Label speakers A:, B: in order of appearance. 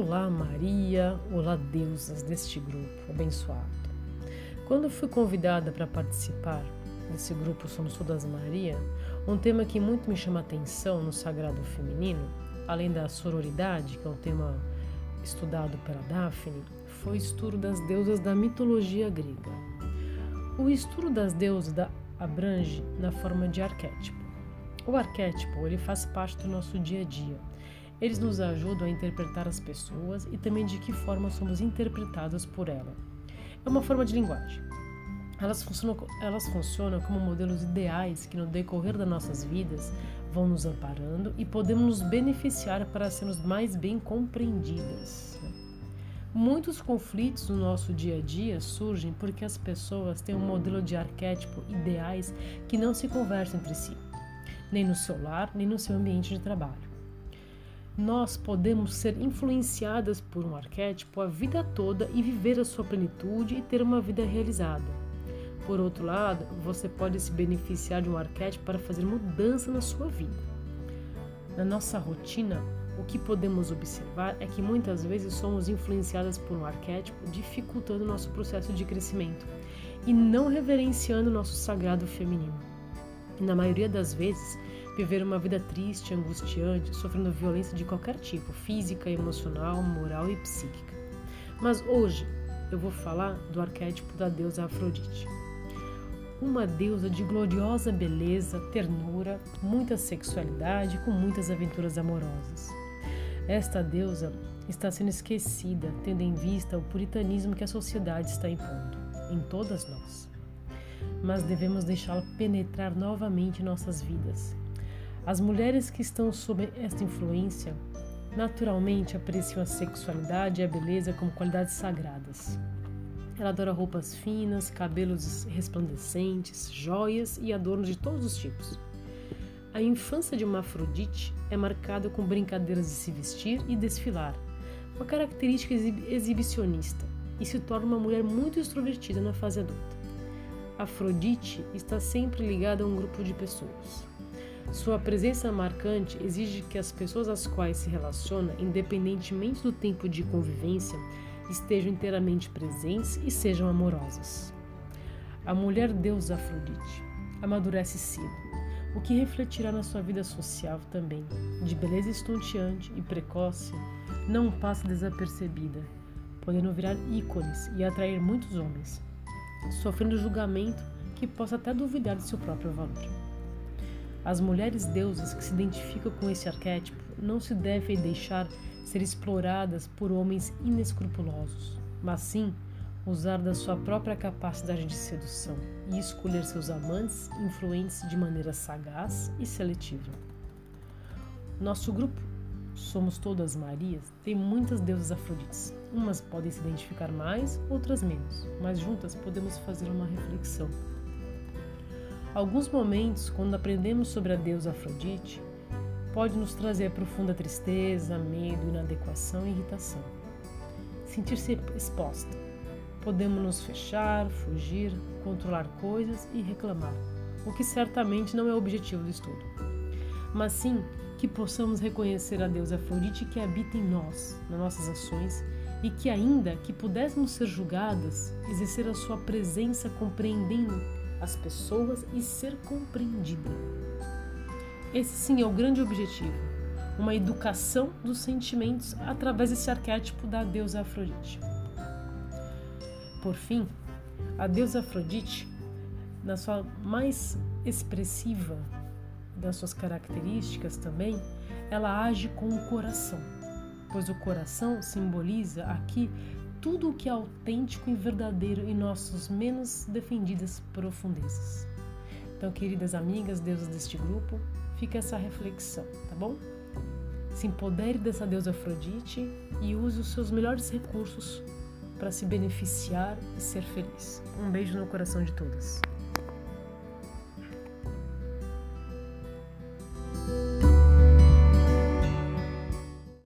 A: Olá Maria, olá deusas deste grupo abençoado. Quando fui convidada para participar desse grupo Somos Todas Maria, um tema que muito me chama atenção no sagrado feminino, além da sororidade, que é um tema estudado pela Daphne, foi o estudo das deusas da mitologia grega. O estudo das deusas da abrange na forma de arquétipo. O arquétipo ele faz parte do nosso dia a dia eles nos ajudam a interpretar as pessoas e também de que forma somos interpretados por ela. É uma forma de linguagem. Elas funcionam, elas funcionam como modelos ideais que, no decorrer das nossas vidas, vão nos amparando e podemos nos beneficiar para sermos mais bem compreendidas. Muitos conflitos no nosso dia a dia surgem porque as pessoas têm um modelo de arquétipo ideais que não se conversam entre si, nem no seu lar, nem no seu ambiente de trabalho nós podemos ser influenciadas por um arquétipo a vida toda e viver a sua plenitude e ter uma vida realizada. Por outro lado, você pode se beneficiar de um arquétipo para fazer mudança na sua vida. Na nossa rotina, o que podemos observar é que muitas vezes somos influenciadas por um arquétipo, dificultando nosso processo de crescimento e não reverenciando nosso sagrado feminino. E na maioria das vezes, viver uma vida triste, angustiante, sofrendo violência de qualquer tipo, física, emocional, moral e psíquica. Mas hoje eu vou falar do arquétipo da deusa Afrodite. Uma deusa de gloriosa beleza, ternura, muita sexualidade, com muitas aventuras amorosas. Esta deusa está sendo esquecida, tendo em vista o puritanismo que a sociedade está impondo em todas nós. Mas devemos deixá-la penetrar novamente nossas vidas as mulheres que estão sob esta influência naturalmente apreciam a sexualidade e a beleza como qualidades sagradas. Ela adora roupas finas, cabelos resplandecentes, joias e adornos de todos os tipos. A infância de uma Afrodite é marcada com brincadeiras de se vestir e desfilar, uma característica exibicionista, e se torna uma mulher muito extrovertida na fase adulta. Afrodite está sempre ligada a um grupo de pessoas. Sua presença marcante exige que as pessoas às quais se relaciona, independentemente do tempo de convivência, estejam inteiramente presentes e sejam amorosas. A mulher deusa Afrodite amadurece cedo, o que refletirá na sua vida social também. De beleza estonteante e precoce, não passa desapercebida, podendo virar ícones e atrair muitos homens, sofrendo julgamento que possa até duvidar de seu próprio valor. As mulheres deusas que se identificam com esse arquétipo não se devem deixar ser exploradas por homens inescrupulosos, mas sim usar da sua própria capacidade de sedução e escolher seus amantes influentes de maneira sagaz e seletiva. Nosso grupo Somos Todas Marias tem muitas deusas afrodites. Umas podem se identificar mais, outras menos, mas juntas podemos fazer uma reflexão Alguns momentos, quando aprendemos sobre a deusa Afrodite, pode nos trazer profunda tristeza, medo, inadequação e irritação. Sentir-se exposta. Podemos nos fechar, fugir, controlar coisas e reclamar, o que certamente não é o objetivo do estudo. Mas sim que possamos reconhecer a deusa Afrodite que habita em nós, nas nossas ações, e que ainda que pudéssemos ser julgadas, exercer a sua presença compreendendo as pessoas e ser compreendida. Esse sim é o grande objetivo, uma educação dos sentimentos através desse arquétipo da deusa Afrodite. Por fim, a deusa Afrodite, na sua mais expressiva das suas características também, ela age com o coração, pois o coração simboliza aqui tudo o que é autêntico e verdadeiro em nossas menos defendidas profundezas. Então, queridas amigas, deusas deste grupo, fica essa reflexão, tá bom? Se empodere dessa deusa Afrodite e use os seus melhores recursos para se beneficiar e ser feliz. Um beijo no coração de todas.